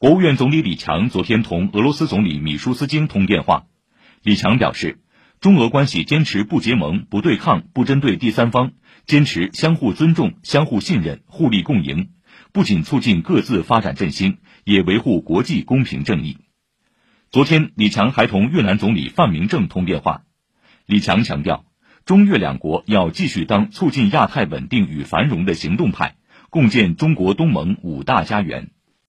国务院总理李强昨天同俄罗斯总理米舒斯京通电话，李强表示，中俄关系坚持不结盟、不对抗、不针对第三方，坚持相互尊重、相互信任、互利共赢，不仅促进各自发展振兴，也维护国际公平正义。昨天，李强还同越南总理范明政通电话。李强强调，中越两国要继续当促进亚太稳定与繁荣的行动派，共建中国东盟五大家园。